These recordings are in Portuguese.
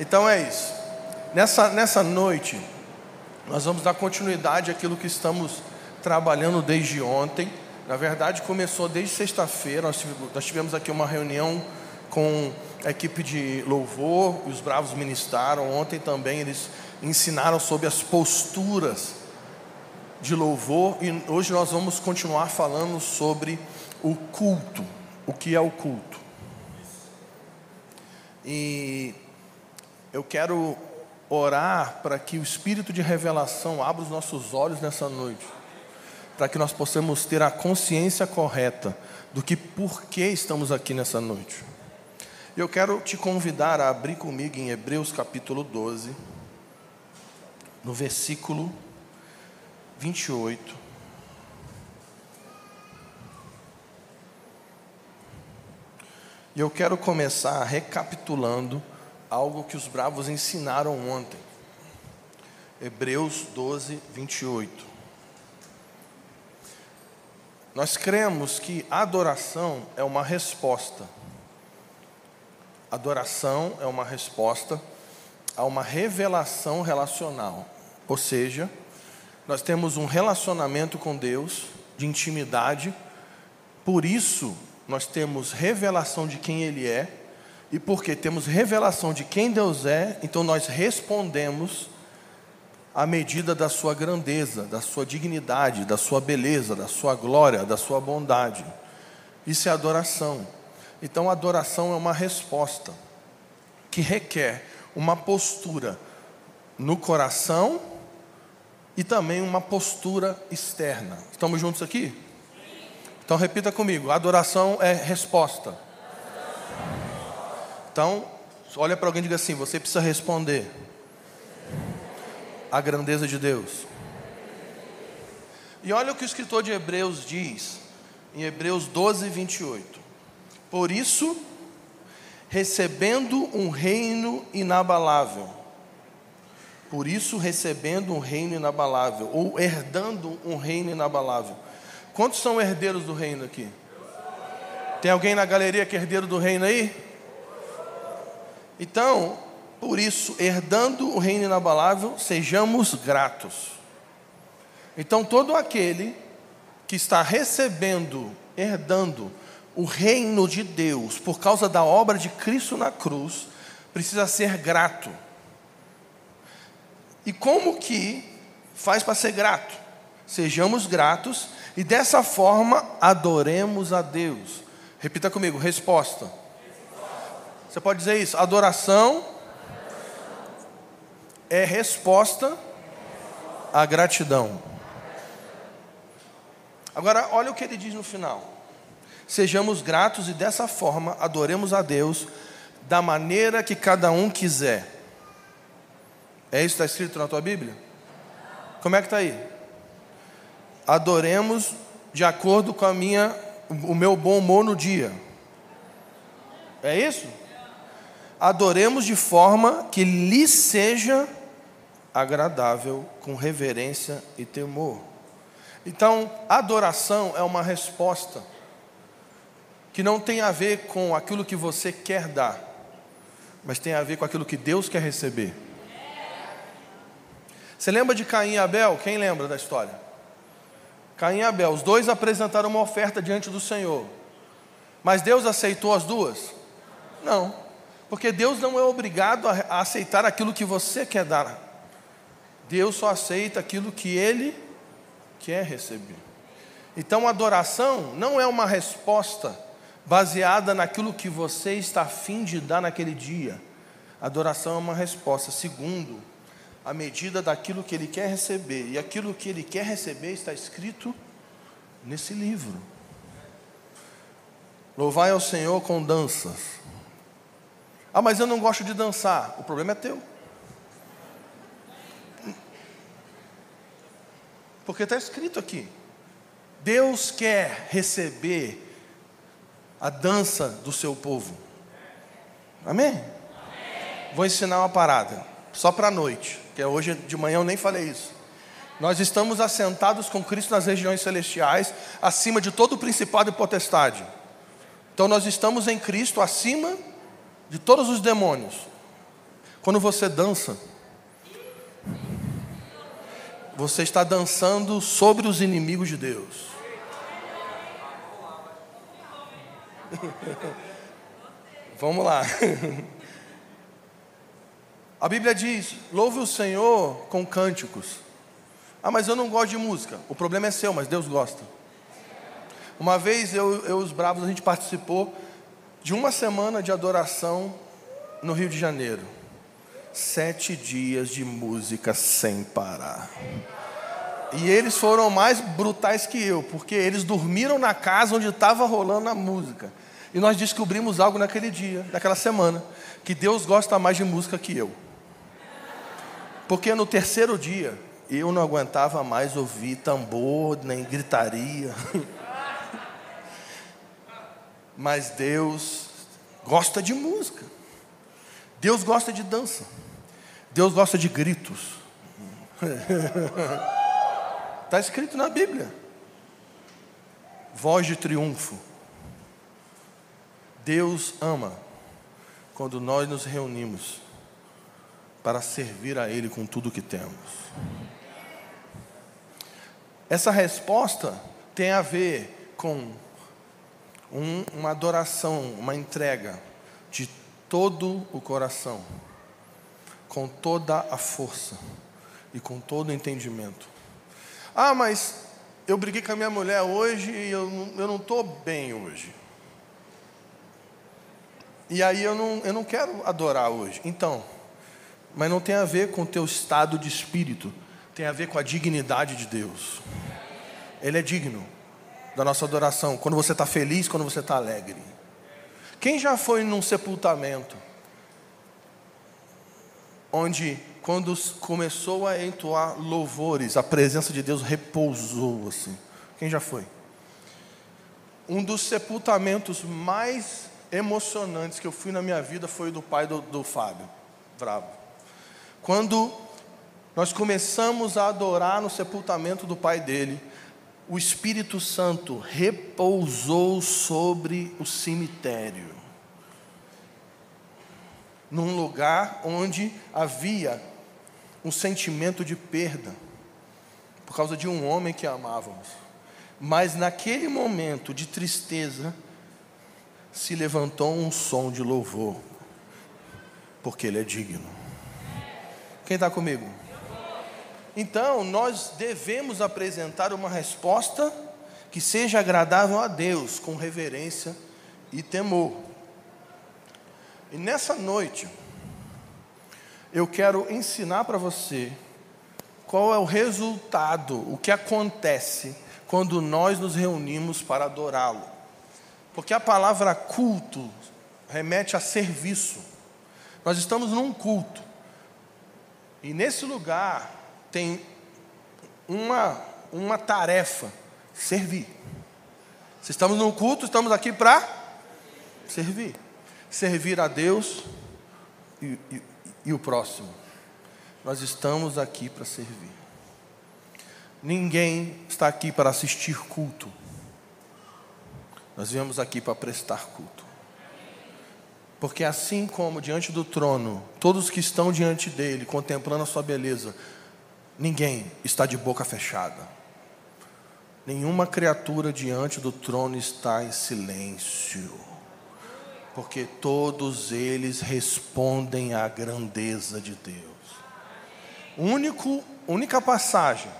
Então é isso. Nessa, nessa noite, nós vamos dar continuidade àquilo que estamos trabalhando desde ontem. Na verdade, começou desde sexta-feira. Nós, tivemos aqui uma reunião com a equipe de louvor, os bravos ministraram. Ontem também eles ensinaram sobre as posturas de louvor e hoje nós vamos continuar falando sobre o culto, o que é o culto. E eu quero orar para que o espírito de revelação abra os nossos olhos nessa noite, para que nós possamos ter a consciência correta do que por que estamos aqui nessa noite. Eu quero te convidar a abrir comigo em Hebreus capítulo 12, no versículo 28. E eu quero começar recapitulando algo que os bravos ensinaram ontem. Hebreus 12, 28. Nós cremos que adoração é uma resposta. Adoração é uma resposta a uma revelação relacional. Ou seja, nós temos um relacionamento com Deus, de intimidade, por isso nós temos revelação de quem Ele é, e porque temos revelação de quem Deus é, então nós respondemos à medida da Sua grandeza, da Sua dignidade, da Sua beleza, da Sua glória, da Sua bondade. Isso é adoração. Então, adoração é uma resposta que requer uma postura no coração e também uma postura externa. Estamos juntos aqui? Então repita comigo: adoração é resposta. Então, olha para alguém e diga assim: você precisa responder a grandeza de Deus. E olha o que o escritor de Hebreus diz, em Hebreus 12, 28. Por isso, recebendo um reino inabalável, por isso, recebendo um reino inabalável, ou herdando um reino inabalável. Quantos são herdeiros do reino aqui? Tem alguém na galeria que é herdeiro do reino aí? Então, por isso, herdando o reino inabalável, sejamos gratos. Então, todo aquele que está recebendo, herdando o reino de Deus por causa da obra de Cristo na cruz, precisa ser grato. E como que faz para ser grato? Sejamos gratos e dessa forma adoremos a Deus. Repita comigo: resposta. Você pode dizer isso? Adoração é resposta à gratidão. Agora, olha o que ele diz no final. Sejamos gratos e dessa forma adoremos a Deus da maneira que cada um quiser. É isso que está escrito na tua Bíblia? Como é que está aí? Adoremos de acordo com a minha, o meu bom humor no dia. É isso? Adoremos de forma que lhe seja agradável, com reverência e temor. Então, adoração é uma resposta que não tem a ver com aquilo que você quer dar, mas tem a ver com aquilo que Deus quer receber. Você lembra de Caim e Abel? Quem lembra da história? Caim e Abel, os dois apresentaram uma oferta diante do Senhor. Mas Deus aceitou as duas? Não, porque Deus não é obrigado a aceitar aquilo que você quer dar. Deus só aceita aquilo que Ele quer receber. Então, adoração não é uma resposta baseada naquilo que você está afim de dar naquele dia. Adoração é uma resposta, segundo à medida daquilo que ele quer receber. E aquilo que ele quer receber está escrito nesse livro. Louvai ao Senhor com danças. Ah, mas eu não gosto de dançar. O problema é teu. Porque está escrito aqui. Deus quer receber a dança do seu povo. Amém? Amém. Vou ensinar uma parada, só para a noite porque hoje de manhã eu nem falei isso. Nós estamos assentados com Cristo nas regiões celestiais, acima de todo o principado e potestade. Então nós estamos em Cristo acima de todos os demônios. Quando você dança, você está dançando sobre os inimigos de Deus. Vamos lá. A Bíblia diz: louve o Senhor com cânticos. Ah, mas eu não gosto de música. O problema é seu, mas Deus gosta. Uma vez eu e os Bravos, a gente participou de uma semana de adoração no Rio de Janeiro. Sete dias de música sem parar. E eles foram mais brutais que eu, porque eles dormiram na casa onde estava rolando a música. E nós descobrimos algo naquele dia, naquela semana, que Deus gosta mais de música que eu. Porque no terceiro dia, eu não aguentava mais ouvir tambor, nem gritaria. Mas Deus gosta de música. Deus gosta de dança. Deus gosta de gritos. Está escrito na Bíblia. Voz de triunfo. Deus ama quando nós nos reunimos para servir a Ele com tudo que temos. Essa resposta tem a ver com um, uma adoração, uma entrega de todo o coração, com toda a força e com todo o entendimento. Ah, mas eu briguei com a minha mulher hoje e eu, eu não estou bem hoje. E aí eu não, eu não quero adorar hoje. Então, mas não tem a ver com o teu estado de espírito, tem a ver com a dignidade de Deus. Ele é digno da nossa adoração, quando você está feliz, quando você está alegre. Quem já foi num sepultamento, onde, quando começou a entoar louvores, a presença de Deus repousou assim? Quem já foi? Um dos sepultamentos mais emocionantes que eu fui na minha vida foi o do pai do, do Fábio, Bravo. Quando nós começamos a adorar no sepultamento do pai dele, o Espírito Santo repousou sobre o cemitério, num lugar onde havia um sentimento de perda, por causa de um homem que amávamos. Mas naquele momento de tristeza, se levantou um som de louvor, porque Ele é digno. Quem está comigo? Então, nós devemos apresentar uma resposta que seja agradável a Deus, com reverência e temor. E nessa noite, eu quero ensinar para você qual é o resultado, o que acontece quando nós nos reunimos para adorá-lo. Porque a palavra culto remete a serviço. Nós estamos num culto. E nesse lugar tem uma, uma tarefa: servir. Se estamos num culto, estamos aqui para servir. Servir a Deus e, e, e o próximo. Nós estamos aqui para servir. Ninguém está aqui para assistir culto. Nós viemos aqui para prestar culto. Porque assim como diante do trono, todos que estão diante dele, contemplando a sua beleza, Ninguém está de boca fechada. Nenhuma criatura diante do trono está em silêncio. Porque todos eles respondem à grandeza de Deus. Único, única passagem,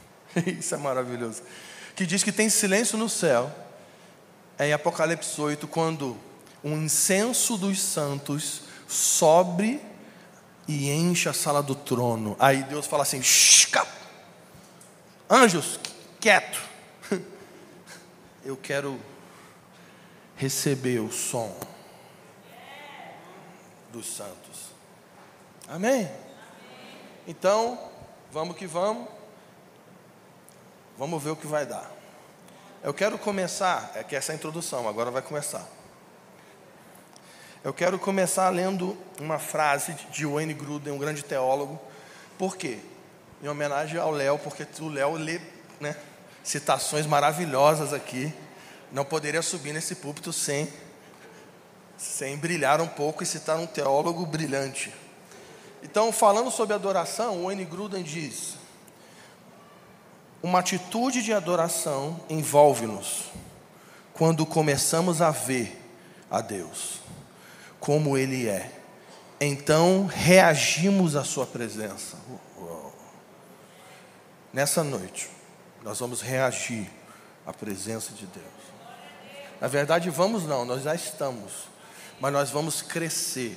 isso é maravilhoso, que diz que tem silêncio no céu, é em Apocalipse 8, quando o incenso dos santos sobe e enche a sala do trono. Aí Deus fala assim: anjos, quieto. Eu quero receber o som dos santos. Amém? Então, vamos que vamos. Vamos ver o que vai dar. Eu quero começar, é que essa é a introdução, agora vai começar. Eu quero começar lendo uma frase de Wayne Gruden, um grande teólogo. Por quê? Em homenagem ao Léo, porque o Léo lê né, citações maravilhosas aqui. Não poderia subir nesse púlpito sem, sem brilhar um pouco e citar um teólogo brilhante. Então, falando sobre adoração, N. Gruden diz: uma atitude de adoração envolve-nos quando começamos a ver a Deus como Ele é. Então reagimos à Sua presença. Nessa noite, nós vamos reagir à presença de Deus. Na verdade, vamos não, nós já estamos, mas nós vamos crescer.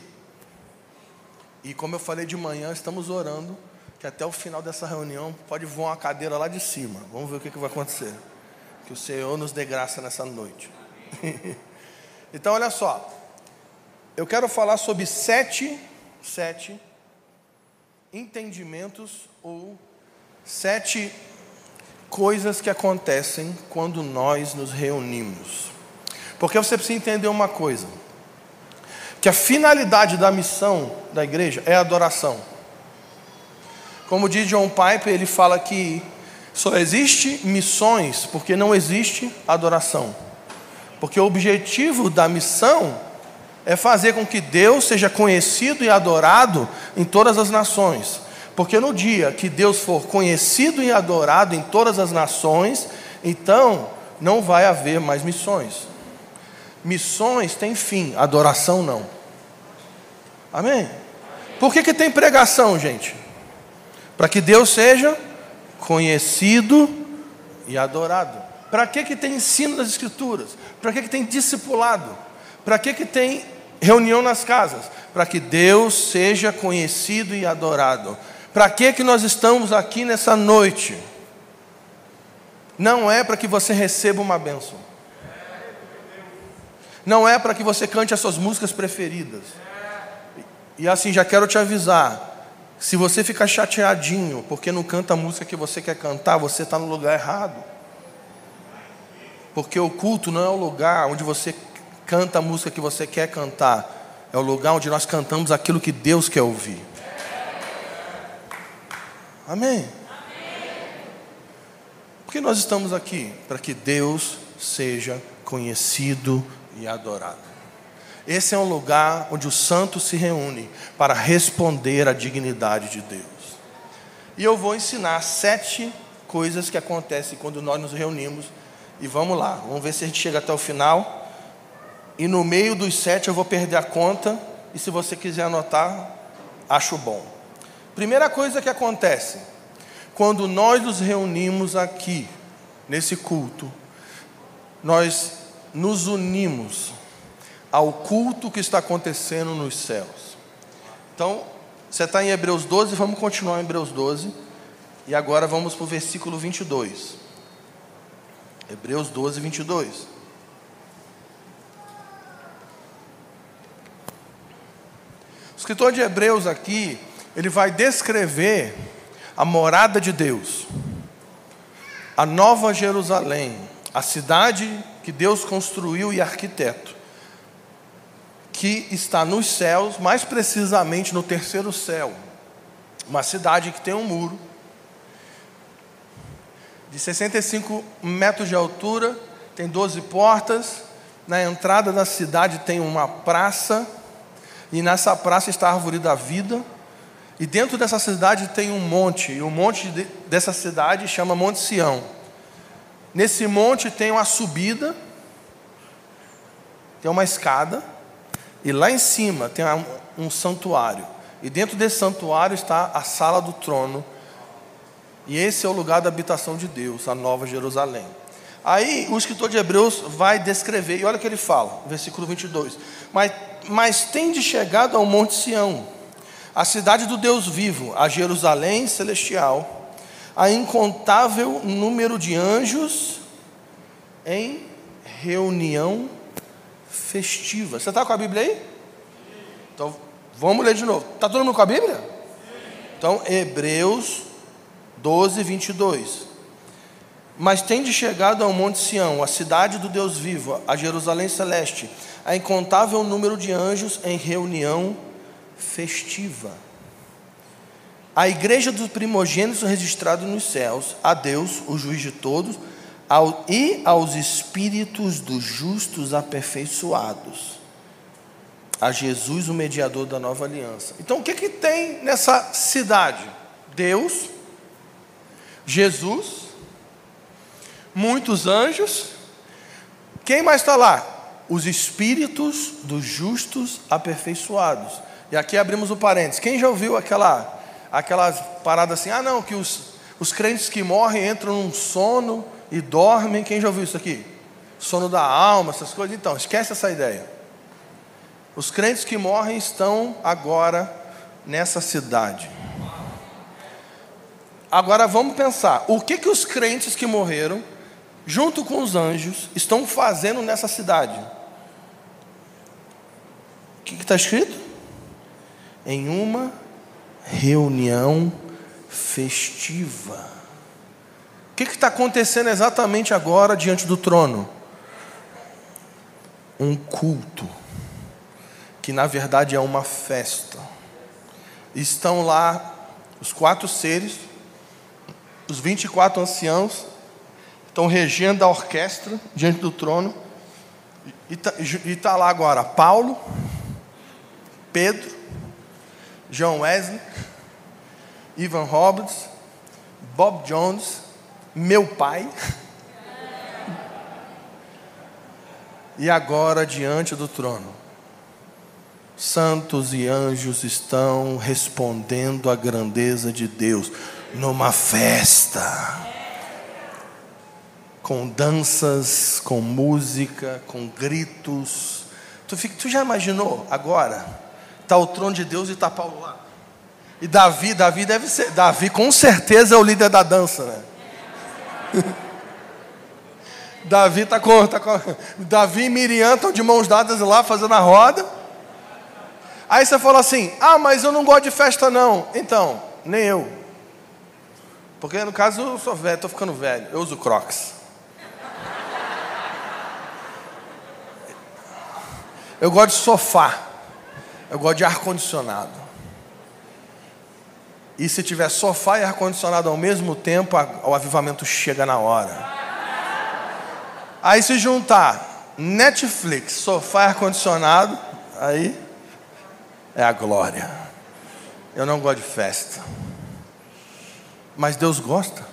E como eu falei de manhã, estamos orando que até o final dessa reunião pode voar uma cadeira lá de cima. Vamos ver o que, que vai acontecer. Que o Senhor nos dê graça nessa noite. então, olha só. Eu quero falar sobre sete, sete entendimentos ou sete coisas que acontecem quando nós nos reunimos. Porque você precisa entender uma coisa: que a finalidade da missão da igreja é adoração. Como diz John Piper, ele fala que só existe missões porque não existe adoração. Porque o objetivo da missão é fazer com que Deus seja conhecido e adorado em todas as nações. Porque no dia que Deus for conhecido e adorado em todas as nações, então não vai haver mais missões. Missões têm fim, adoração não. Amém? Por que, que tem pregação, gente? Para que Deus seja conhecido e adorado. Para que, que tem ensino das Escrituras? Para que, que tem discipulado? Para que, que tem reunião nas casas? Para que Deus seja conhecido e adorado. Para que, que nós estamos aqui nessa noite? Não é para que você receba uma bênção. Não é para que você cante as suas músicas preferidas. E assim, já quero te avisar: se você ficar chateadinho porque não canta a música que você quer cantar, você está no lugar errado. Porque o culto não é o lugar onde você canta a música que você quer cantar, é o lugar onde nós cantamos aquilo que Deus quer ouvir. Amém? Porque nós estamos aqui para que Deus seja conhecido e adorado. Esse é um lugar onde os santos se reúnem para responder à dignidade de Deus. E eu vou ensinar sete coisas que acontecem quando nós nos reunimos e vamos lá, vamos ver se a gente chega até o final. E no meio dos sete eu vou perder a conta. E se você quiser anotar, acho bom. Primeira coisa que acontece, quando nós nos reunimos aqui, nesse culto, nós nos unimos ao culto que está acontecendo nos céus. Então, você está em Hebreus 12, vamos continuar em Hebreus 12. E agora vamos para o versículo 22. Hebreus 12, 22. Escritor de Hebreus aqui, ele vai descrever a morada de Deus, a nova Jerusalém, a cidade que Deus construiu e arquiteto, que está nos céus, mais precisamente no terceiro céu, uma cidade que tem um muro, de 65 metros de altura, tem 12 portas. Na entrada da cidade tem uma praça, e nessa praça está a árvore da vida. E dentro dessa cidade tem um monte, e o monte de, dessa cidade chama Monte Sião. Nesse monte tem uma subida, tem uma escada, e lá em cima tem um santuário. E dentro desse santuário está a sala do trono, e esse é o lugar da habitação de Deus, a Nova Jerusalém. Aí o escritor de Hebreus vai descrever, e olha o que ele fala, versículo 22. Mas, mas tende chegado ao Monte Sião, a cidade do Deus vivo, a Jerusalém celestial, a incontável número de anjos em reunião festiva. Você está com a Bíblia aí? Então vamos ler de novo. Está todo mundo com a Bíblia? Então, Hebreus 12, 22. Mas tende chegado ao Monte Sião, a cidade do Deus vivo, a Jerusalém celeste, a incontável número de anjos em reunião festiva. A igreja dos primogênitos registrado nos céus, a Deus, o juiz de todos, ao, e aos espíritos dos justos aperfeiçoados. a Jesus, o mediador da nova aliança. Então, o que, que tem nessa cidade? Deus, Jesus, muitos anjos. Quem mais está lá? Os espíritos dos justos aperfeiçoados. E aqui abrimos o parênteses. Quem já ouviu aquela, aquelas paradas assim? Ah, não, que os, os crentes que morrem entram num sono e dormem. Quem já ouviu isso aqui? Sono da alma, essas coisas. Então, esquece essa ideia. Os crentes que morrem estão agora nessa cidade. Agora vamos pensar: o que, que os crentes que morreram junto com os anjos, estão fazendo nessa cidade? O que está escrito? Em uma reunião festiva. O que está acontecendo exatamente agora diante do trono? Um culto, que na verdade é uma festa. Estão lá os quatro seres, os 24 anciãos, estão regendo a orquestra diante do trono. E está tá lá agora Paulo, Pedro, John Wesley, Ivan Roberts, Bob Jones, meu pai. E agora diante do trono, santos e anjos estão respondendo à grandeza de Deus numa festa com danças, com música, com gritos. Tu, fica, tu já imaginou agora? Está o trono de Deus e está Paulo lá. E Davi, Davi deve ser, Davi com certeza é o líder da dança, né? Davi está com, tá com, Davi e Miriam estão de mãos dadas lá fazendo a roda. Aí você fala assim: Ah, mas eu não gosto de festa não. Então, nem eu. Porque no caso eu sou velho, estou ficando velho. Eu uso Crocs. Eu gosto de sofá. Eu gosto de ar-condicionado. E se tiver sofá e ar-condicionado ao mesmo tempo, o avivamento chega na hora. Aí se juntar Netflix, sofá e ar-condicionado, aí é a glória. Eu não gosto de festa. Mas Deus gosta.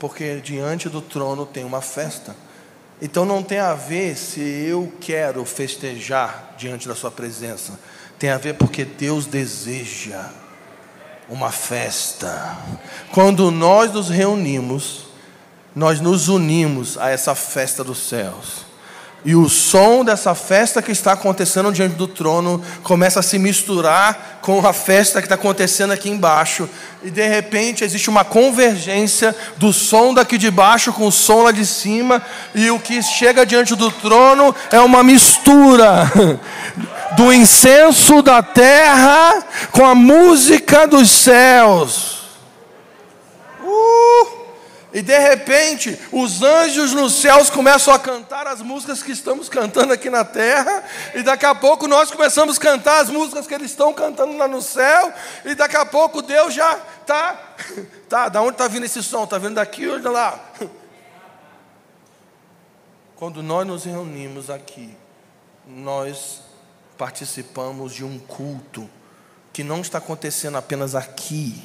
Porque diante do trono tem uma festa. Então não tem a ver se eu quero festejar diante da Sua presença, tem a ver porque Deus deseja uma festa. Quando nós nos reunimos, nós nos unimos a essa festa dos céus. E o som dessa festa que está acontecendo diante do trono começa a se misturar com a festa que está acontecendo aqui embaixo. E de repente existe uma convergência do som daqui de baixo com o som lá de cima. E o que chega diante do trono é uma mistura do incenso da terra com a música dos céus. E de repente, os anjos nos céus começam a cantar as músicas que estamos cantando aqui na terra, e daqui a pouco nós começamos a cantar as músicas que eles estão cantando lá no céu, e daqui a pouco Deus já está. Tá, da onde está vindo esse som? Está vindo daqui ou de lá? Quando nós nos reunimos aqui, nós participamos de um culto que não está acontecendo apenas aqui,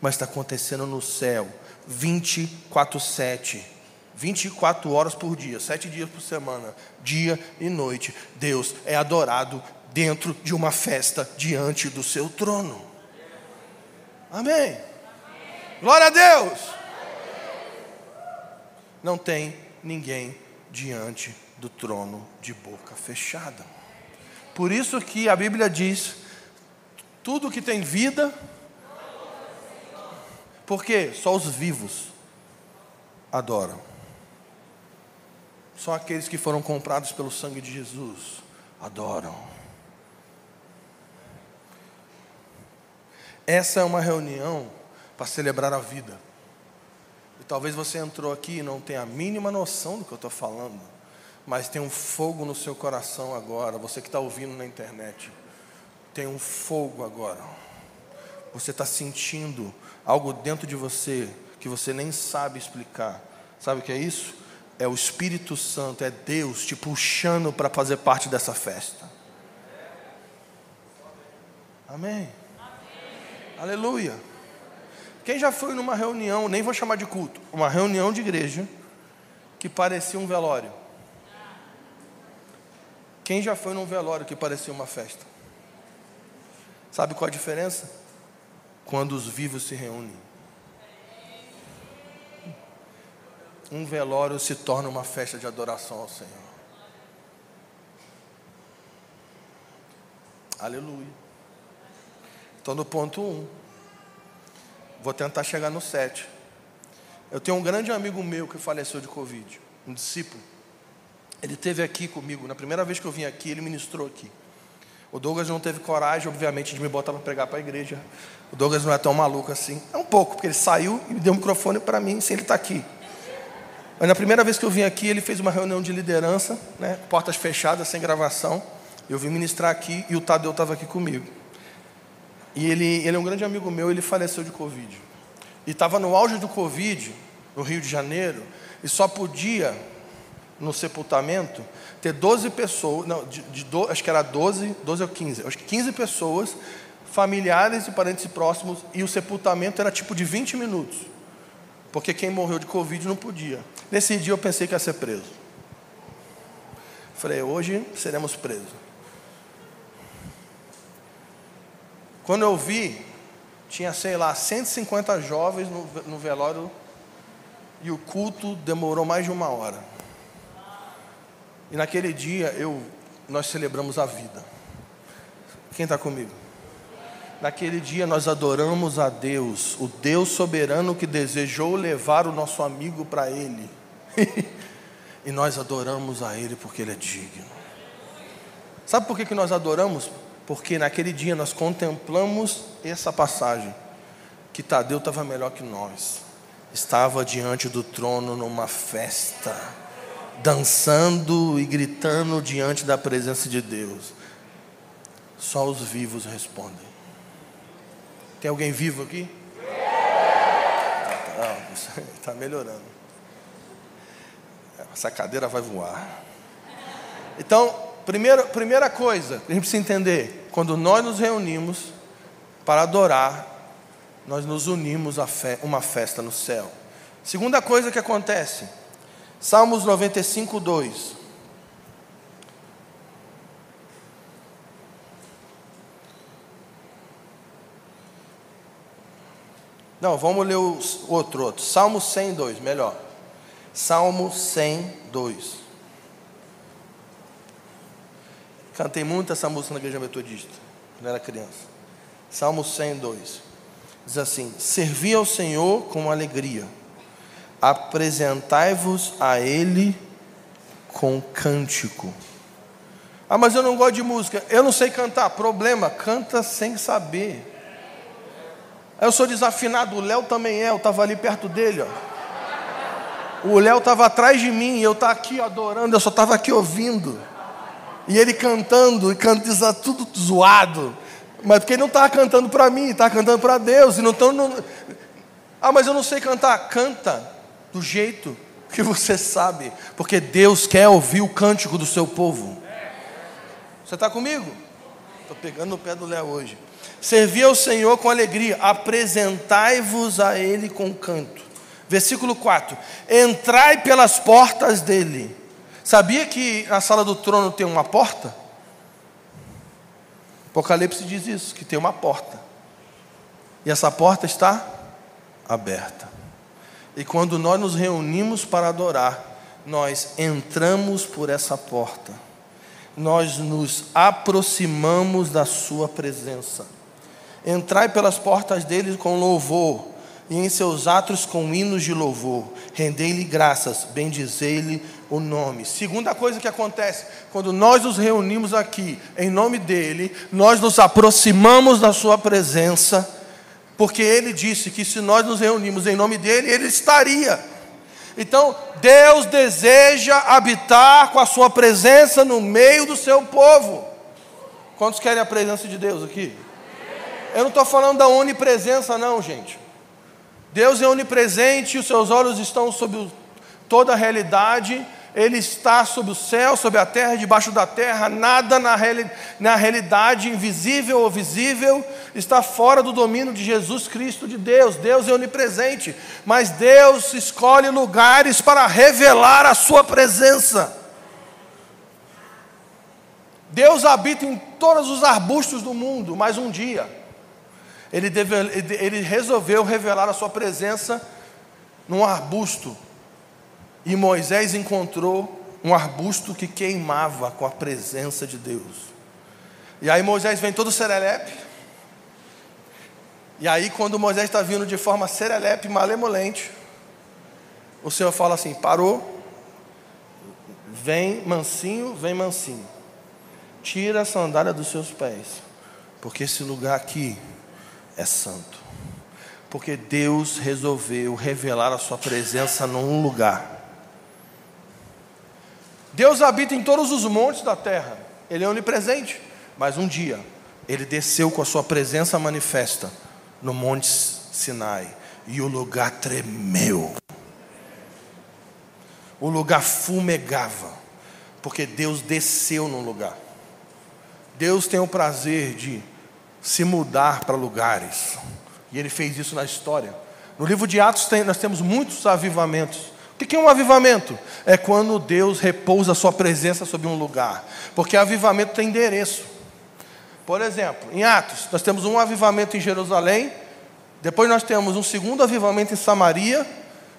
mas está acontecendo no céu 24 7. 24 horas por dia, sete dias por semana, dia e noite. Deus é adorado dentro de uma festa diante do seu trono. Amém. Glória a Deus. Não tem ninguém diante do trono de boca fechada. Por isso que a Bíblia diz: tudo que tem vida porque só os vivos adoram. Só aqueles que foram comprados pelo sangue de Jesus adoram. Essa é uma reunião para celebrar a vida. E talvez você entrou aqui e não tenha a mínima noção do que eu estou falando, mas tem um fogo no seu coração agora. Você que está ouvindo na internet, tem um fogo agora. Você está sentindo algo dentro de você que você nem sabe explicar. Sabe o que é isso? é o Espírito Santo, é Deus te puxando para fazer parte dessa festa. Amém. Amém. Aleluia. Quem já foi numa reunião, nem vou chamar de culto, uma reunião de igreja que parecia um velório? Quem já foi num velório que parecia uma festa? Sabe qual a diferença? Quando os vivos se reúnem. Um velório se torna uma festa de adoração ao Senhor. Aleluia. Estou no ponto 1. Um. Vou tentar chegar no 7. Eu tenho um grande amigo meu que faleceu de Covid, um discípulo. Ele teve aqui comigo, na primeira vez que eu vim aqui, ele ministrou aqui. O Douglas não teve coragem, obviamente, de me botar para pregar para a igreja. O Douglas não é tão maluco assim. É um pouco, porque ele saiu e deu o microfone para mim, sem ele estar tá aqui. Mas na primeira vez que eu vim aqui, ele fez uma reunião de liderança, né, portas fechadas, sem gravação. Eu vim ministrar aqui e o Tadeu estava aqui comigo. E ele, ele é um grande amigo meu, ele faleceu de Covid. E estava no auge do Covid, no Rio de Janeiro, e só podia, no sepultamento, ter 12 pessoas, não, de, de acho que era 12, 12 ou 15, acho que 15 pessoas, familiares e parentes próximos, e o sepultamento era tipo de 20 minutos. Porque quem morreu de Covid não podia. Nesse dia eu pensei que ia ser preso. Falei, hoje seremos presos. Quando eu vi, tinha, sei lá, 150 jovens no, no velório e o culto demorou mais de uma hora. E naquele dia eu, nós celebramos a vida. Quem está comigo? Naquele dia nós adoramos a Deus, o Deus soberano que desejou levar o nosso amigo para Ele. e nós adoramos a Ele porque Ele é digno. Sabe por que, que nós adoramos? porque naquele dia nós contemplamos essa passagem, que Tadeu estava melhor que nós, estava diante do trono numa festa, dançando e gritando diante da presença de Deus. Só os vivos respondem. Tem alguém vivo aqui? Está melhorando. Essa cadeira vai voar. Então, Primeira, primeira coisa a gente precisa entender: quando nós nos reunimos para adorar, nós nos unimos a fe uma festa no céu. Segunda coisa que acontece, Salmos 95, 2. Não, vamos ler o outro, outro. Salmo 102, melhor. Salmo 102. Cantei muito essa música na igreja metodista, quando era criança. Salmo 102. Diz assim: Servi ao Senhor com alegria, apresentai-vos a Ele com cântico. Ah, mas eu não gosto de música, eu não sei cantar. Problema, canta sem saber. Eu sou desafinado, o Léo também é, eu estava ali perto dele. Ó. O Léo estava atrás de mim, eu estava aqui adorando, eu só estava aqui ouvindo. E ele cantando, e canta tudo zoado. Mas porque ele não estava cantando para mim, estava cantando para Deus. E não tão, não... Ah, mas eu não sei cantar. Canta do jeito que você sabe. Porque Deus quer ouvir o cântico do seu povo. Você está comigo? Estou pegando no pé do Léo hoje. Servi ao Senhor com alegria, apresentai-vos a Ele com canto. Versículo 4: Entrai pelas portas dele Sabia que na sala do trono tem uma porta? Apocalipse diz isso, que tem uma porta. E essa porta está aberta. E quando nós nos reunimos para adorar, nós entramos por essa porta. Nós nos aproximamos da sua presença. Entrai pelas portas dele com louvor, e em seus atos com hinos de louvor. Rendei-lhe graças, bendizei-lhe o nome. Segunda coisa que acontece, quando nós nos reunimos aqui em nome dele, nós nos aproximamos da sua presença, porque ele disse que se nós nos reunimos em nome dele, ele estaria. Então, Deus deseja habitar com a sua presença no meio do seu povo. Quantos querem a presença de Deus aqui? Eu não estou falando da onipresença, não, gente. Deus é onipresente os seus olhos estão sobre toda a realidade, Ele está sobre o céu, sobre a terra, debaixo da terra, nada na, reali na realidade, invisível ou visível, está fora do domínio de Jesus Cristo de Deus. Deus é onipresente, mas Deus escolhe lugares para revelar a Sua presença. Deus habita em todos os arbustos do mundo, mas um dia ele, deve, ele resolveu revelar a sua presença num arbusto. E Moisés encontrou um arbusto que queimava com a presença de Deus. E aí Moisés vem todo serelepe. E aí, quando Moisés está vindo de forma serelepe, malemolente, o Senhor fala assim: parou, vem mansinho, vem mansinho, tira a sandália dos seus pés, porque esse lugar aqui é santo. Porque Deus resolveu revelar a sua presença num lugar. Deus habita em todos os montes da terra. Ele é onipresente. Mas um dia, ele desceu com a sua presença manifesta no Monte Sinai. E o lugar tremeu. O lugar fumegava. Porque Deus desceu no lugar. Deus tem o prazer de se mudar para lugares. E ele fez isso na história. No livro de Atos tem, nós temos muitos avivamentos. O que é um avivamento? É quando Deus repousa a sua presença sobre um lugar. Porque avivamento tem endereço. Por exemplo, em Atos, nós temos um avivamento em Jerusalém, depois nós temos um segundo avivamento em Samaria,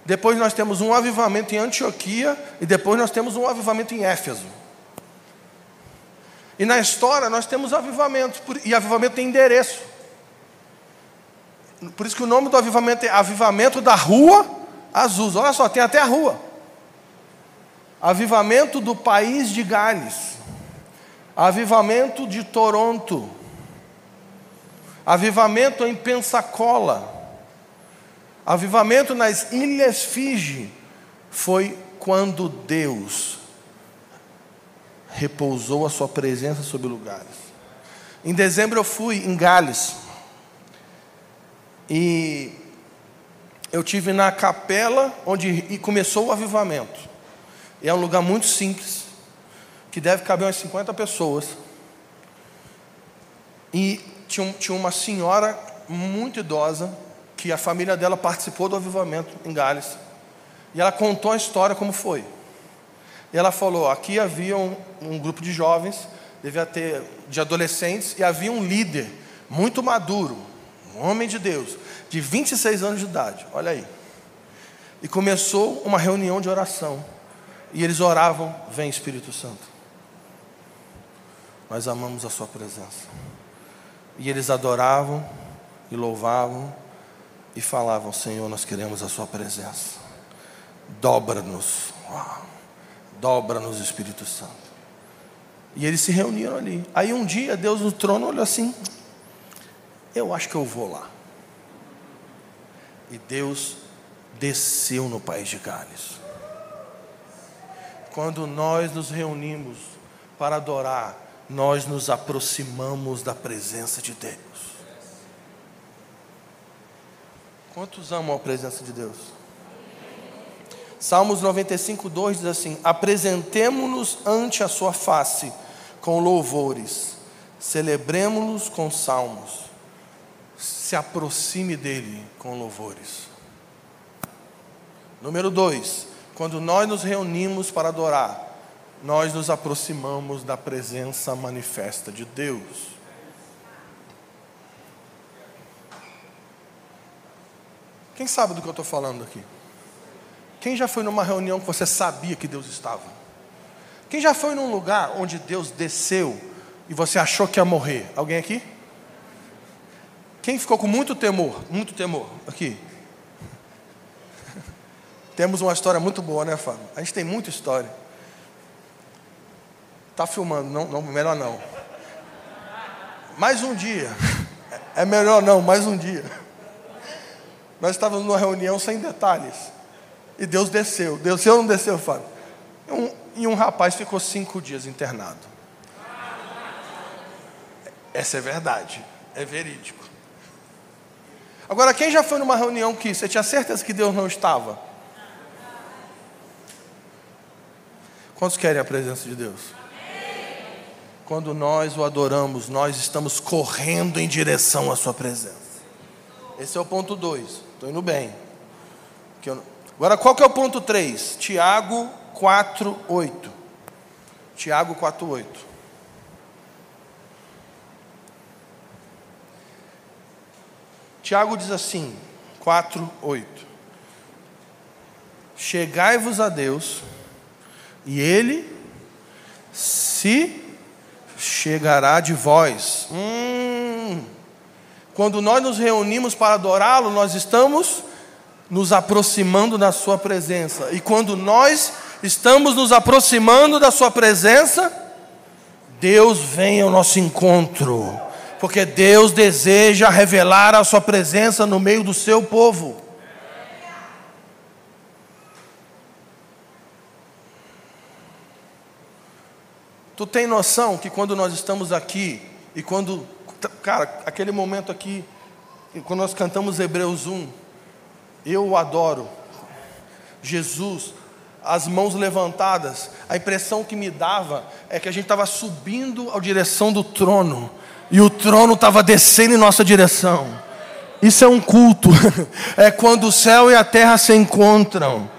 depois nós temos um avivamento em Antioquia, e depois nós temos um avivamento em Éfeso. E na história nós temos avivamento, e avivamento tem endereço. Por isso que o nome do avivamento é Avivamento da Rua Azul. Olha só, tem até a rua. Avivamento do país de Gales. Avivamento de Toronto. Avivamento em Pensacola. Avivamento nas Ilhas Fiji. Foi quando Deus repousou a sua presença sobre lugares. Em dezembro eu fui em Gales. E eu tive na capela onde começou o avivamento. E é um lugar muito simples, que deve caber umas 50 pessoas. E tinha, tinha uma senhora muito idosa, que a família dela participou do avivamento em Gales. E ela contou a história como foi. E ela falou: aqui havia um, um grupo de jovens, devia ter de adolescentes, e havia um líder muito maduro, um homem de Deus, de 26 anos de idade, olha aí. E começou uma reunião de oração. E eles oravam: Vem Espírito Santo. Nós amamos a Sua presença. E eles adoravam e louvavam e falavam: Senhor, nós queremos a Sua presença. Dobra-nos. Dobra-nos Espírito Santo. E eles se reuniram ali. Aí um dia Deus no trono olhou assim: Eu acho que eu vou lá. E Deus desceu no país de Gales. Quando nós nos reunimos para adorar, nós nos aproximamos da presença de Deus. Quantos amam a presença de Deus? Salmos 95, 2 diz assim: Apresentemo-nos ante a sua face com louvores, celebremos-nos com salmos, se aproxime dele com louvores. Número 2: Quando nós nos reunimos para adorar, nós nos aproximamos da presença manifesta de Deus. Quem sabe do que eu estou falando aqui? Quem já foi numa reunião que você sabia que Deus estava? Quem já foi num lugar onde Deus desceu e você achou que ia morrer? Alguém aqui? Quem ficou com muito temor? Muito temor. Aqui. Temos uma história muito boa, né, Fábio? A gente tem muita história. Tá filmando, não, não, melhor não. Mais um dia. É melhor não, mais um dia. Nós estávamos numa reunião sem detalhes. E Deus desceu. Desceu ou não desceu, Fábio? Um, e um rapaz ficou cinco dias internado. Essa é verdade, é verídico. Agora, quem já foi numa reunião que você tinha certeza que Deus não estava? Quantos querem a presença de Deus? Quando nós o adoramos, nós estamos correndo em direção à Sua presença. Esse é o ponto 2. Estou indo bem. Agora, qual que é o ponto 3? Tiago 4, 8. Tiago 4, 8. Tiago diz assim, 4, 8. Chegai-vos a Deus, e Ele se chegará de vós. Hum, quando nós nos reunimos para adorá-lo, nós estamos nos aproximando da Sua presença. E quando nós estamos nos aproximando da Sua presença, Deus vem ao nosso encontro porque Deus deseja revelar a sua presença no meio do seu povo. Tu tem noção que quando nós estamos aqui e quando, cara, aquele momento aqui, quando nós cantamos Hebreus 1, eu o adoro. Jesus, as mãos levantadas, a impressão que me dava é que a gente estava subindo à direção do trono e o trono estava descendo em nossa direção. Isso é um culto, é quando o céu e a terra se encontram.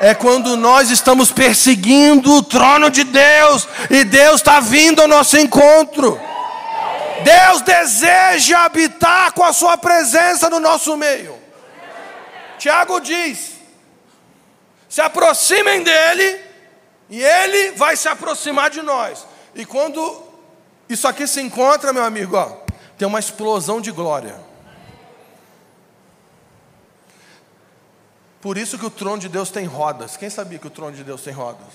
É quando nós estamos perseguindo o trono de Deus e Deus está vindo ao nosso encontro. Deus deseja habitar com a Sua presença no nosso meio. Tiago diz: se aproximem dele e ele vai se aproximar de nós. E quando isso aqui se encontra, meu amigo, ó, tem uma explosão de glória. Por isso que o trono de Deus tem rodas. Quem sabia que o trono de Deus tem rodas?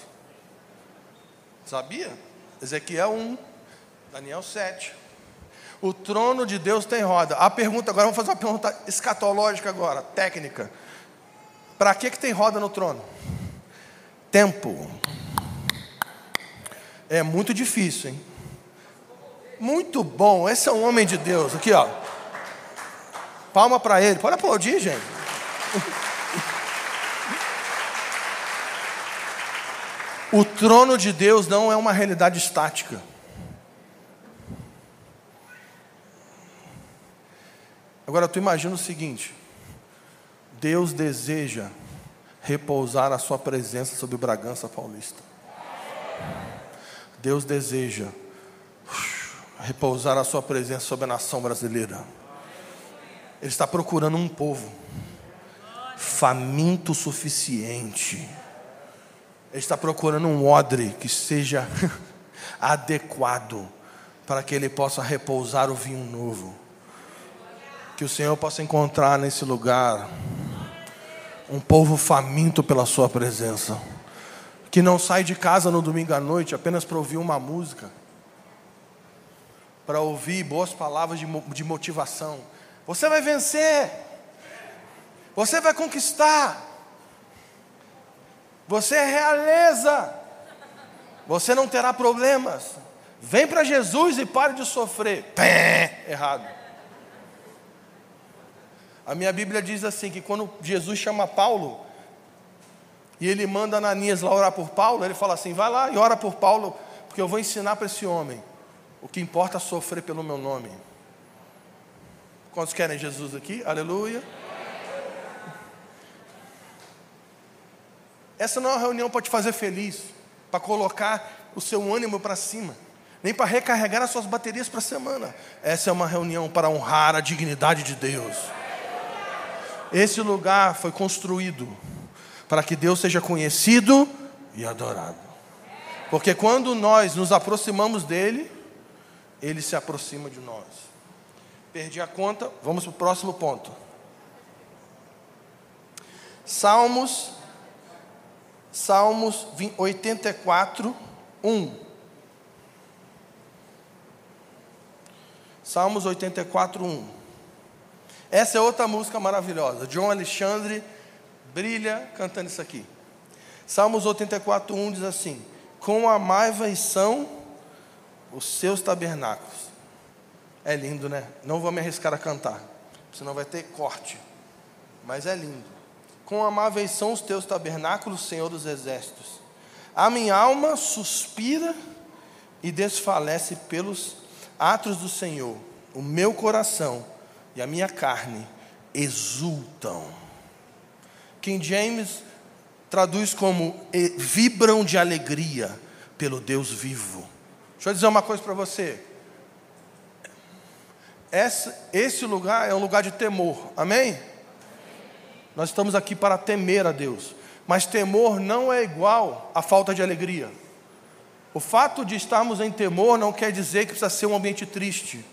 Sabia? Ezequiel 1, Daniel 7. O trono de Deus tem roda. A pergunta agora, vamos fazer uma pergunta escatológica agora, técnica. Para que, que tem roda no trono? Tempo. É muito difícil, hein? Muito bom, esse é um homem de Deus. Aqui, ó. Palma para ele. Pode aplaudir, gente. O trono de Deus não é uma realidade estática. Agora tu imagina o seguinte: Deus deseja repousar a sua presença sobre Bragança Paulista. Deus deseja repousar a sua presença sobre a nação brasileira. Ele está procurando um povo faminto o suficiente. Ele está procurando um odre que seja adequado para que ele possa repousar o vinho novo. Que o Senhor possa encontrar nesse lugar um povo faminto pela sua presença. Que não sai de casa no domingo à noite apenas para ouvir uma música para ouvir boas palavras de, de motivação. Você vai vencer. Você vai conquistar. Você é realeza. Você não terá problemas. Vem para Jesus e pare de sofrer. Pé, errado. A minha Bíblia diz assim: que quando Jesus chama Paulo, e ele manda Ananias lá orar por Paulo, ele fala assim: vai lá e ora por Paulo, porque eu vou ensinar para esse homem o que importa é sofrer pelo meu nome. Quantos querem Jesus aqui? Aleluia. Essa não é uma reunião para te fazer feliz, para colocar o seu ânimo para cima, nem para recarregar as suas baterias para a semana. Essa é uma reunião para honrar a dignidade de Deus. Esse lugar foi construído para que Deus seja conhecido e adorado. Porque quando nós nos aproximamos dele, ele se aproxima de nós. Perdi a conta, vamos para o próximo ponto. Salmos, Salmos 84, 1. Salmos 84, 1. Essa é outra música maravilhosa. John Alexandre brilha cantando isso aqui. Salmos 84, 1 diz assim: Com amai-vos são os seus tabernáculos. É lindo, né? Não vou me arriscar a cantar, senão vai ter corte. Mas é lindo. Com amáveis são os teus tabernáculos, Senhor dos exércitos. A minha alma suspira e desfalece pelos atos do Senhor. O meu coração e a minha carne exultam. King James traduz como vibram de alegria pelo Deus vivo. Deixa eu dizer uma coisa para você. Esse, lugar é um lugar de temor, amém? Nós estamos aqui para temer a Deus, mas temor não é igual a falta de alegria. O fato de estarmos em temor não quer dizer que precisa ser um ambiente triste.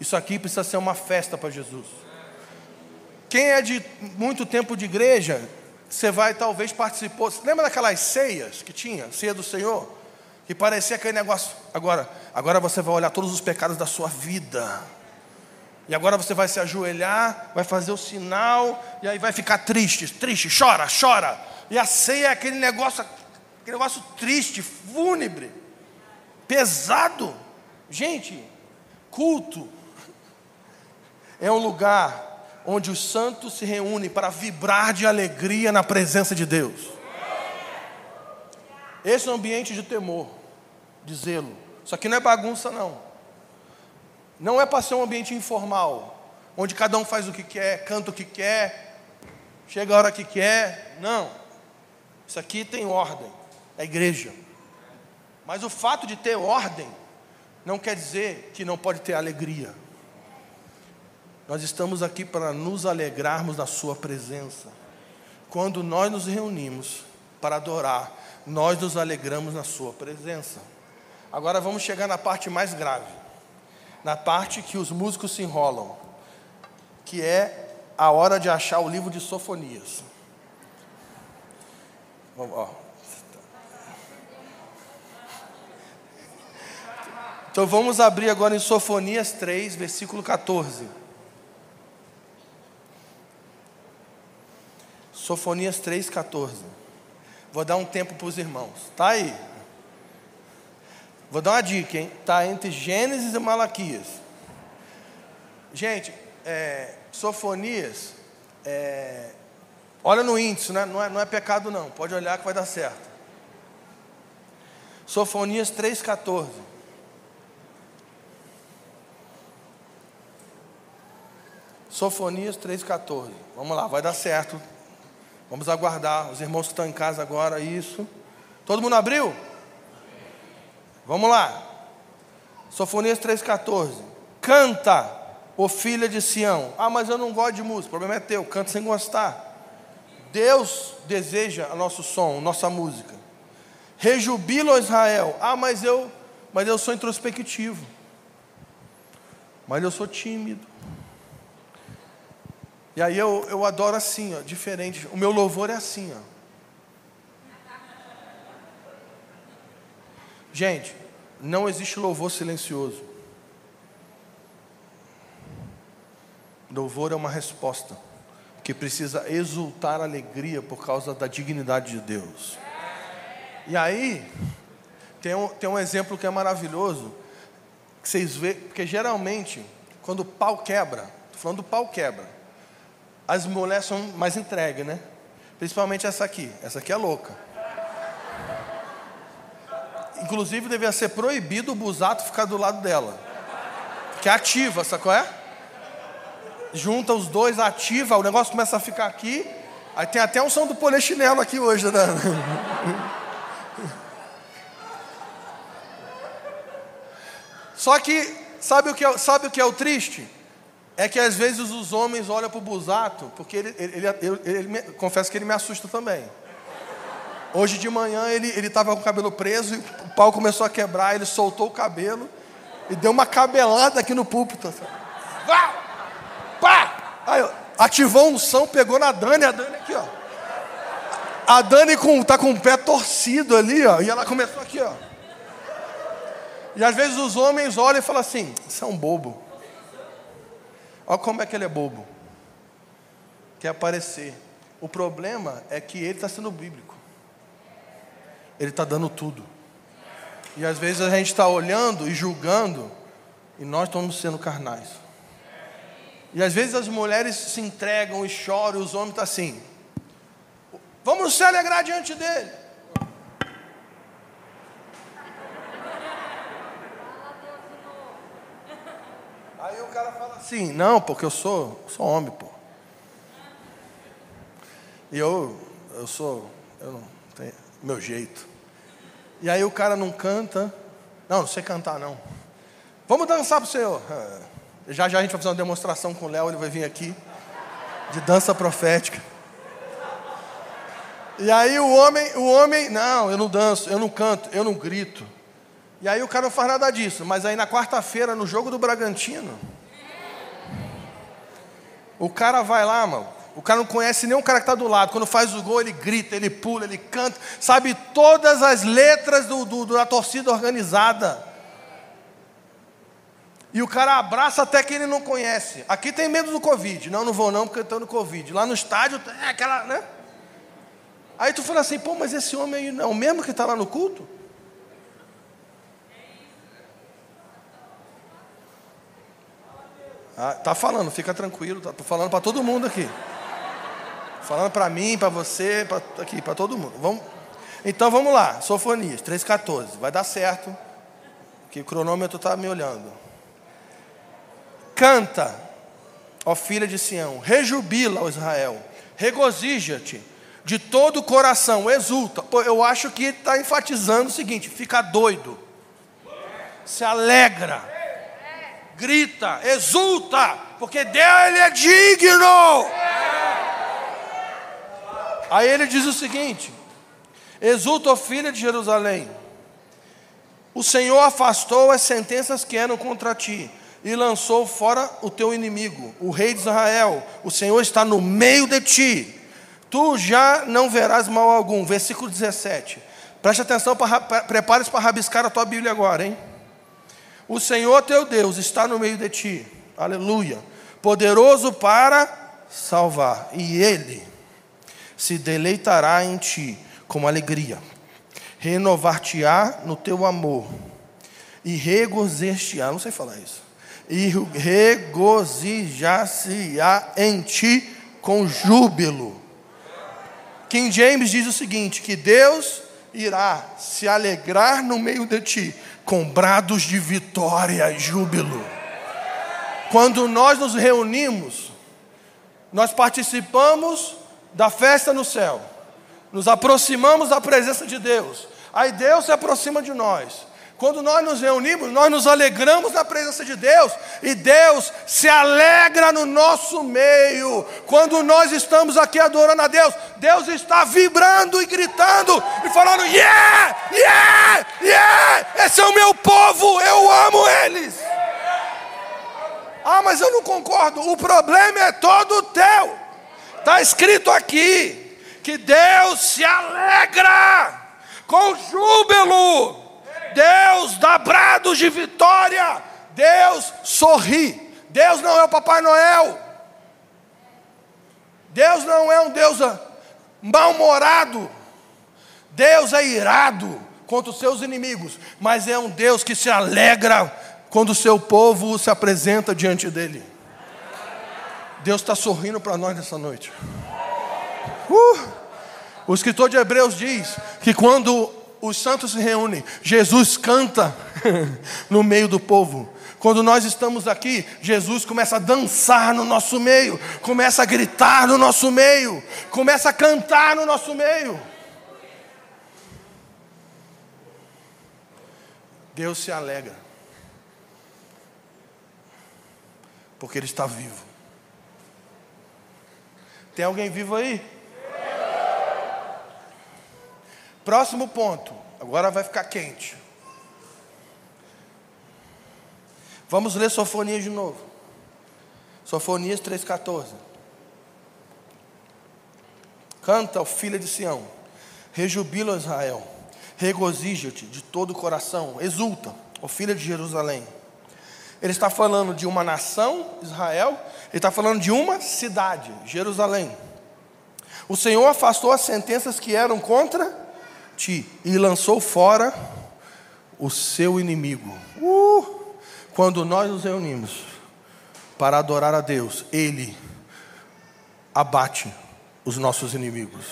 Isso aqui precisa ser uma festa para Jesus. Quem é de muito tempo de igreja, você vai talvez participou. Lembra daquelas ceias que tinha, ceia do Senhor? Que parecia aquele negócio. Agora, agora você vai olhar todos os pecados da sua vida. E agora você vai se ajoelhar, vai fazer o sinal, e aí vai ficar triste, triste, chora, chora. E a ceia é aquele negócio, aquele negócio triste, fúnebre, pesado. Gente, culto é um lugar onde os santos se reúnem para vibrar de alegria na presença de Deus. Esse é um ambiente de temor, de zelo. Isso aqui não é bagunça, não. Não é para ser um ambiente informal, onde cada um faz o que quer, canta o que quer, chega a hora que quer. Não. Isso aqui tem ordem, é igreja. Mas o fato de ter ordem não quer dizer que não pode ter alegria. Nós estamos aqui para nos alegrarmos na Sua presença. Quando nós nos reunimos para adorar, nós nos alegramos na Sua presença. Agora vamos chegar na parte mais grave, na parte que os músicos se enrolam, que é a hora de achar o livro de Sofonias. Então vamos abrir agora em Sofonias 3, versículo 14. Sofonias 3,14. Vou dar um tempo para os irmãos. Tá aí. Vou dar uma dica, hein? Tá entre Gênesis e Malaquias. Gente, é, Sofonias, é, olha no índice, né? não, é, não é pecado não. Pode olhar que vai dar certo. Sofonias 3,14. Sofonias 3,14. Vamos lá, vai dar certo. Vamos aguardar. Os irmãos que estão em casa agora, isso. Todo mundo abriu? Vamos lá. Sofonias 3,14. Canta, ô filha de Sião. Ah, mas eu não gosto de música. O problema é teu, canta sem gostar. Deus deseja o nosso som, nossa música. Rejubilo Israel. Ah, mas eu, mas eu sou introspectivo. Mas eu sou tímido. E aí eu, eu adoro assim, ó, diferente. O meu louvor é assim, ó. Gente, não existe louvor silencioso. Louvor é uma resposta que precisa exultar alegria por causa da dignidade de Deus. E aí, tem um, tem um exemplo que é maravilhoso, que vocês vê, porque geralmente, quando o pau quebra, estou falando do pau quebra, as mulheres são mais entregues, né? Principalmente essa aqui. Essa aqui é louca. Inclusive, devia ser proibido o busato ficar do lado dela. Que é ativa, sabe qual é? Junta os dois, ativa, o negócio começa a ficar aqui. Aí tem até um som do polichinelo aqui hoje, né? Só que, sabe o que é, sabe o, que é o triste? É que às vezes os homens olham para o busato, porque ele, ele, ele, ele, me, confesso que ele me assusta também. Hoje de manhã ele estava com o cabelo preso e o pau começou a quebrar, ele soltou o cabelo e deu uma cabelada aqui no púlpito. Vá! Pá! Aí, ativou um som, pegou na Dani, a Dani aqui, ó. A Dani com, tá com o pé torcido ali, ó, e ela começou aqui, ó. E às vezes os homens olham e falam assim: "Você é um bobo". Olha como é que ele é bobo. Quer aparecer. O problema é que ele está sendo bíblico. Ele está dando tudo. E às vezes a gente está olhando e julgando, e nós estamos sendo carnais. E às vezes as mulheres se entregam e choram, e os homens estão assim. Vamos se alegrar diante dele. Assim? Não, porque eu sou, sou homem, pô. E eu, eu sou, eu não tenho meu jeito. E aí o cara não canta. Não, não sei cantar não. Vamos dançar para o Senhor. É, já já a gente vai fazer uma demonstração com o Léo, ele vai vir aqui de dança profética. E aí o homem, o homem, não, eu não danço, eu não canto, eu não grito. E aí o cara não faz nada disso. Mas aí na quarta-feira, no jogo do Bragantino, o cara vai lá, mano. O cara não conhece o cara que está do lado. Quando faz o gol, ele grita, ele pula, ele canta. Sabe todas as letras do, do, da torcida organizada. E o cara abraça até que ele não conhece. Aqui tem medo do Covid. Não, não vou não, porque eu estou no Covid. Lá no estádio, é aquela, né? Aí tu fala assim, pô, mas esse homem aí não é o mesmo que está lá no culto? Ah, tá falando, fica tranquilo, tá, tô falando para todo mundo aqui. Falando para mim, para você, pra, aqui, para todo mundo. Vamos, então vamos lá, Sofonias 3,14. Vai dar certo, que o cronômetro está me olhando. Canta, ó filha de Sião, rejubila, ó Israel, regozija-te de todo o coração, exulta. Pô, eu acho que está enfatizando o seguinte: fica doido, se alegra grita, exulta, porque Deus ele é digno. Aí ele diz o seguinte: Exulta, filha de Jerusalém. O Senhor afastou as sentenças que eram contra ti e lançou fora o teu inimigo, o rei de Israel. O Senhor está no meio de ti. Tu já não verás mal algum. Versículo 17. Preste atenção, prepare-se para rabiscar a tua Bíblia agora, hein? O Senhor teu Deus está no meio de ti, aleluia, poderoso para salvar, e Ele se deleitará em ti com alegria, renovar-te-á no teu amor, e regozijar-te-á, não sei falar isso, e regozijar-se-á em ti com júbilo. King James diz o seguinte: que Deus irá se alegrar no meio de ti com brados de vitória e júbilo. Quando nós nos reunimos, nós participamos da festa no céu, nos aproximamos da presença de Deus, aí Deus se aproxima de nós. Quando nós nos reunimos, nós nos alegramos na presença de Deus e Deus se alegra no nosso meio. Quando nós estamos aqui adorando a Deus, Deus está vibrando e gritando e falando: Yeah, yeah, yeah, esse é o meu povo, eu amo eles. Ah, mas eu não concordo. O problema é todo teu. Está escrito aqui que Deus se alegra com júbilo Deus dá brados de vitória. Deus sorri. Deus não é o Papai Noel. Deus não é um Deus mal-humorado. Deus é irado contra os seus inimigos, mas é um Deus que se alegra quando o seu povo se apresenta diante dele. Deus está sorrindo para nós nessa noite. Uh! O escritor de Hebreus diz que quando os santos se reúnem, Jesus canta no meio do povo. Quando nós estamos aqui, Jesus começa a dançar no nosso meio, começa a gritar no nosso meio, começa a cantar no nosso meio. Deus se alegra, porque Ele está vivo. Tem alguém vivo aí? Próximo ponto. Agora vai ficar quente. Vamos ler Sofonias de novo. Sofonias 3,14. Canta, ó filha de Sião, rejubila Israel, regozija-te de todo o coração, exulta, ó filha de Jerusalém. Ele está falando de uma nação, Israel, ele está falando de uma cidade, Jerusalém. O Senhor afastou as sentenças que eram contra ti e lançou fora o seu inimigo. Uh! Quando nós nos reunimos para adorar a Deus, Ele abate os nossos inimigos.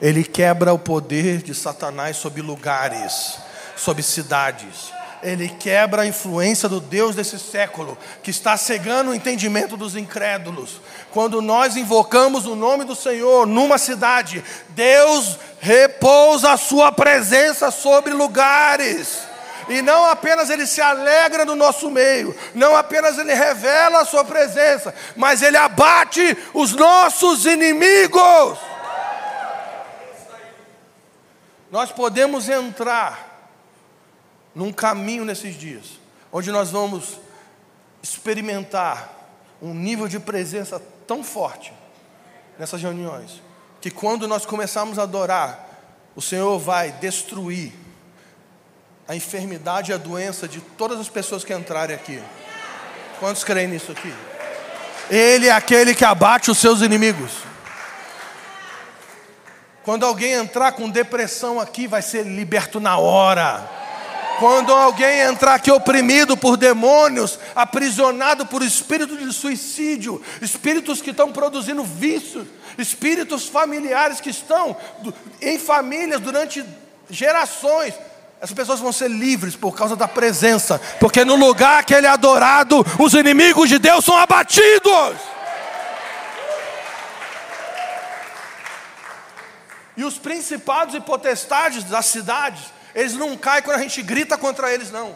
Ele quebra o poder de Satanás sobre lugares, sobre cidades. Ele quebra a influência do Deus desse século, que está cegando o entendimento dos incrédulos. Quando nós invocamos o nome do Senhor numa cidade, Deus repousa a sua presença sobre lugares. E não apenas ele se alegra no nosso meio, não apenas ele revela a sua presença, mas ele abate os nossos inimigos. Nós podemos entrar num caminho nesses dias, onde nós vamos experimentar um nível de presença tão forte nessas reuniões, que quando nós começarmos a adorar, o Senhor vai destruir a enfermidade e a doença de todas as pessoas que entrarem aqui. Quantos creem nisso aqui? Ele é aquele que abate os seus inimigos. Quando alguém entrar com depressão aqui, vai ser liberto na hora. Quando alguém entrar aqui oprimido por demônios, aprisionado por espírito de suicídio, espíritos que estão produzindo vícios, espíritos familiares que estão em famílias durante gerações, essas pessoas vão ser livres por causa da presença, porque no lugar que ele é adorado, os inimigos de Deus são abatidos. E os principados e potestades das cidades, eles não caem quando a gente grita contra eles, não.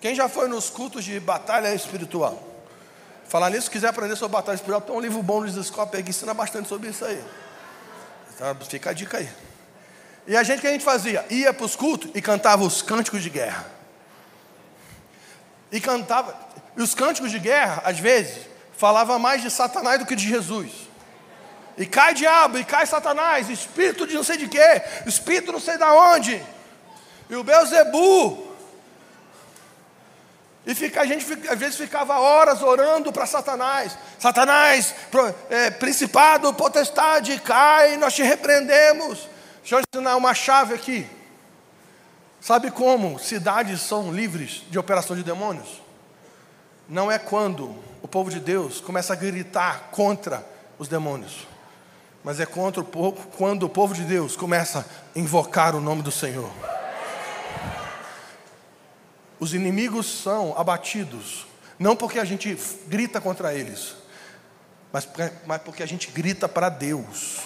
Quem já foi nos cultos de batalha espiritual? Falar nisso, se quiser aprender sobre batalha espiritual, tem um livro bom no Descope que ensina bastante sobre isso aí. Então, fica a dica aí. E a gente, o que a gente fazia? Ia para os cultos e cantava os cânticos de guerra. E cantava. E os cânticos de guerra, às vezes, falava mais de Satanás do que de Jesus. E cai diabo, e cai Satanás, espírito de não sei de quê, espírito não sei de onde. E o Beuzebu. E fica, a gente às vezes ficava horas orando para Satanás. Satanás, é, principado, potestade, cai, nós te repreendemos. Deixa eu ensinar uma chave aqui. Sabe como cidades são livres de operação de demônios? Não é quando o povo de Deus começa a gritar contra os demônios, mas é contra o povo, quando o povo de Deus começa a invocar o nome do Senhor. Os inimigos são abatidos, não porque a gente grita contra eles, mas, mas porque a gente grita para Deus.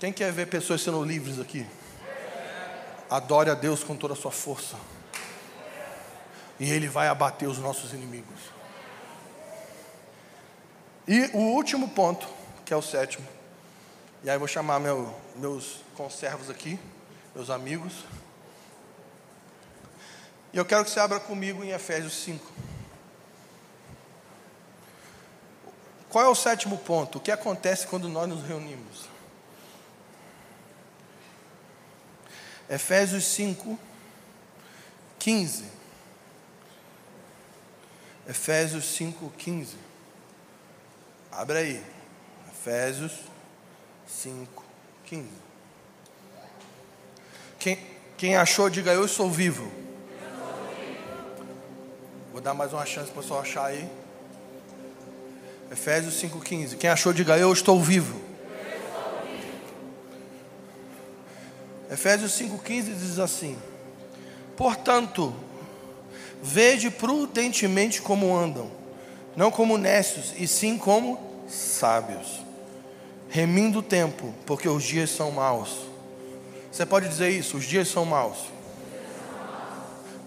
Quem quer ver pessoas sendo livres aqui? Adore a Deus com toda a sua força. E Ele vai abater os nossos inimigos. E o último ponto, que é o sétimo. E aí vou chamar meu, meus conservos aqui, meus amigos. E eu quero que você abra comigo em Efésios 5. Qual é o sétimo ponto? O que acontece quando nós nos reunimos? Efésios 5, 15. Efésios 5, 15. Abre aí. Efésios 5, 15. Quem, quem achou, diga eu sou vivo. Vou dar mais uma chance para o pessoal achar aí. Efésios 5,15. Quem achou, diga eu estou vivo. Efésios 5,15 diz assim: Portanto, vede prudentemente como andam, não como necios, e sim como sábios, remindo o tempo, porque os dias são maus. Você pode dizer isso? Os dias são maus.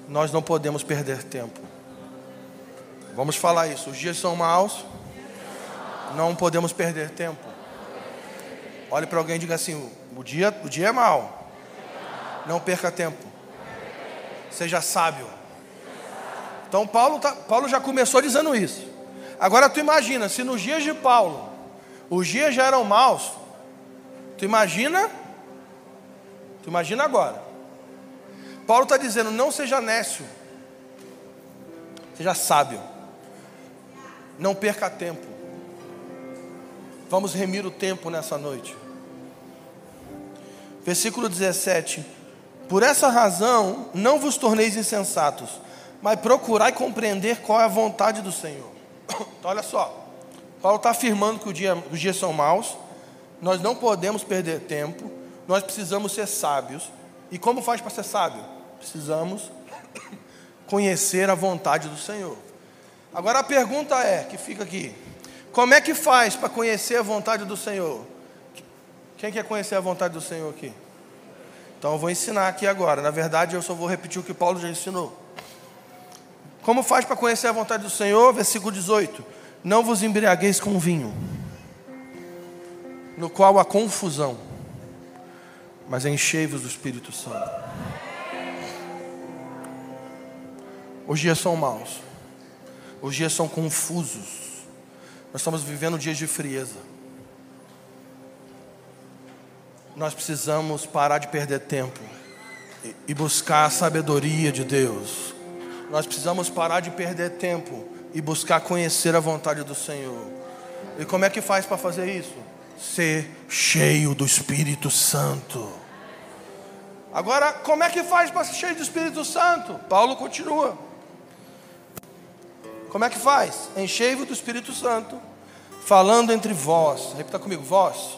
Nós não podemos perder tempo. Vamos falar isso. Os dias são maus. Não podemos perder tempo. Olhe para alguém e diga assim: o dia, o dia é mau. Não perca tempo. Seja sábio. Então Paulo, tá, Paulo já começou dizendo isso. Agora tu imagina, se nos dias de Paulo os dias já eram maus, tu imagina? Tu imagina agora. Paulo está dizendo: não seja nécio, seja sábio, não perca tempo. Vamos remir o tempo nessa noite. Versículo 17. Por essa razão, não vos torneis insensatos, mas procurai compreender qual é a vontade do Senhor. Então, olha só, Paulo está afirmando que dia, os dias são maus, nós não podemos perder tempo, nós precisamos ser sábios. E como faz para ser sábio? Precisamos conhecer a vontade do Senhor. Agora a pergunta é, que fica aqui: como é que faz para conhecer a vontade do Senhor? Quem quer conhecer a vontade do Senhor aqui? Então eu vou ensinar aqui agora. Na verdade, eu só vou repetir o que Paulo já ensinou. Como faz para conhecer a vontade do Senhor? Versículo 18: Não vos embriagueis com vinho, no qual há confusão, mas enchei-vos do Espírito Santo. Os dias são maus, os dias são confusos. Nós estamos vivendo dias de frieza. Nós precisamos parar de perder tempo e buscar a sabedoria de Deus. Nós precisamos parar de perder tempo e buscar conhecer a vontade do Senhor. E como é que faz para fazer isso? Ser cheio do Espírito Santo. Agora, como é que faz para ser cheio do Espírito Santo? Paulo continua. Como é que faz? Enchei-vos do Espírito Santo, falando entre vós. Repita comigo, vós.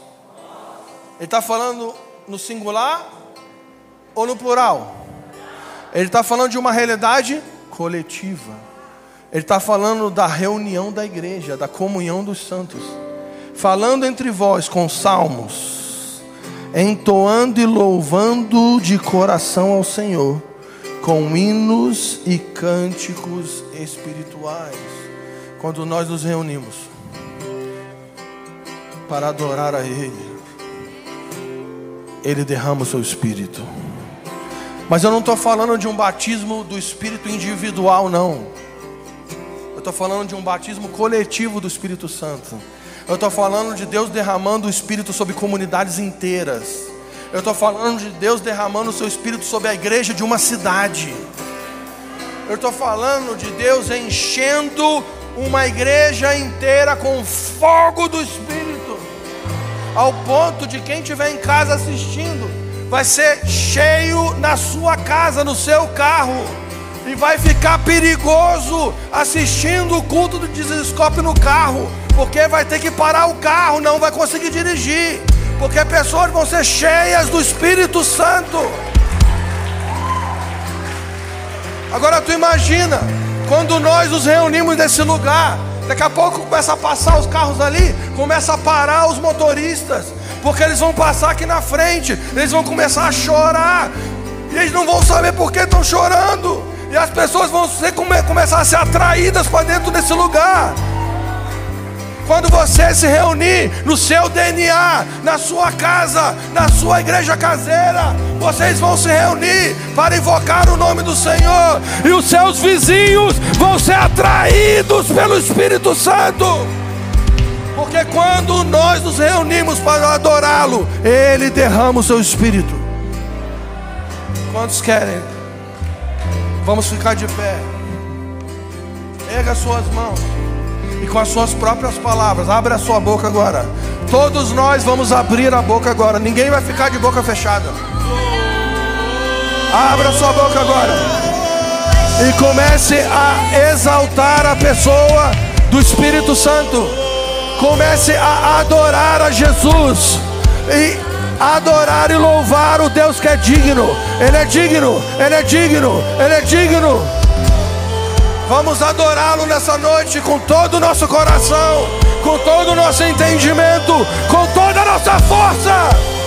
Ele está falando no singular ou no plural? Ele está falando de uma realidade coletiva. Ele está falando da reunião da igreja, da comunhão dos santos. Falando entre vós com salmos, entoando e louvando de coração ao Senhor com hinos e cânticos espirituais. Quando nós nos reunimos para adorar a Ele, Ele derrama o seu espírito. Mas eu não estou falando de um batismo do espírito individual, não. Eu estou falando de um batismo coletivo do Espírito Santo. Eu estou falando de Deus derramando o Espírito sobre comunidades inteiras. Eu estou falando de Deus derramando o seu espírito sobre a igreja de uma cidade. Eu estou falando de Deus enchendo uma igreja inteira com fogo do Espírito, ao ponto de quem estiver em casa assistindo, vai ser cheio na sua casa, no seu carro, e vai ficar perigoso assistindo o culto do desescope no carro, porque vai ter que parar o carro, não vai conseguir dirigir. Porque pessoas vão ser cheias do Espírito Santo. Agora tu imagina, quando nós nos reunimos nesse lugar, daqui a pouco começa a passar os carros ali, começa a parar os motoristas, porque eles vão passar aqui na frente, eles vão começar a chorar, e eles não vão saber por que estão chorando, e as pessoas vão ser, começar a ser atraídas para dentro desse lugar. Quando você se reunir no seu DNA, na sua casa, na sua igreja caseira, vocês vão se reunir para invocar o nome do Senhor, e os seus vizinhos vão ser atraídos pelo Espírito Santo. Porque quando nós nos reunimos para adorá-lo, Ele derrama o seu espírito. Quantos querem? Vamos ficar de pé. Erga suas mãos e com as suas próprias palavras, abre a sua boca agora. Todos nós vamos abrir a boca agora, ninguém vai ficar de boca fechada. Abra a sua boca agora e comece a exaltar a pessoa do Espírito Santo. Comece a adorar a Jesus e adorar e louvar o Deus que é digno. Ele é digno, ele é digno, ele é digno. Vamos adorá-lo nessa noite com todo o nosso coração, com todo o nosso entendimento, com toda a nossa força.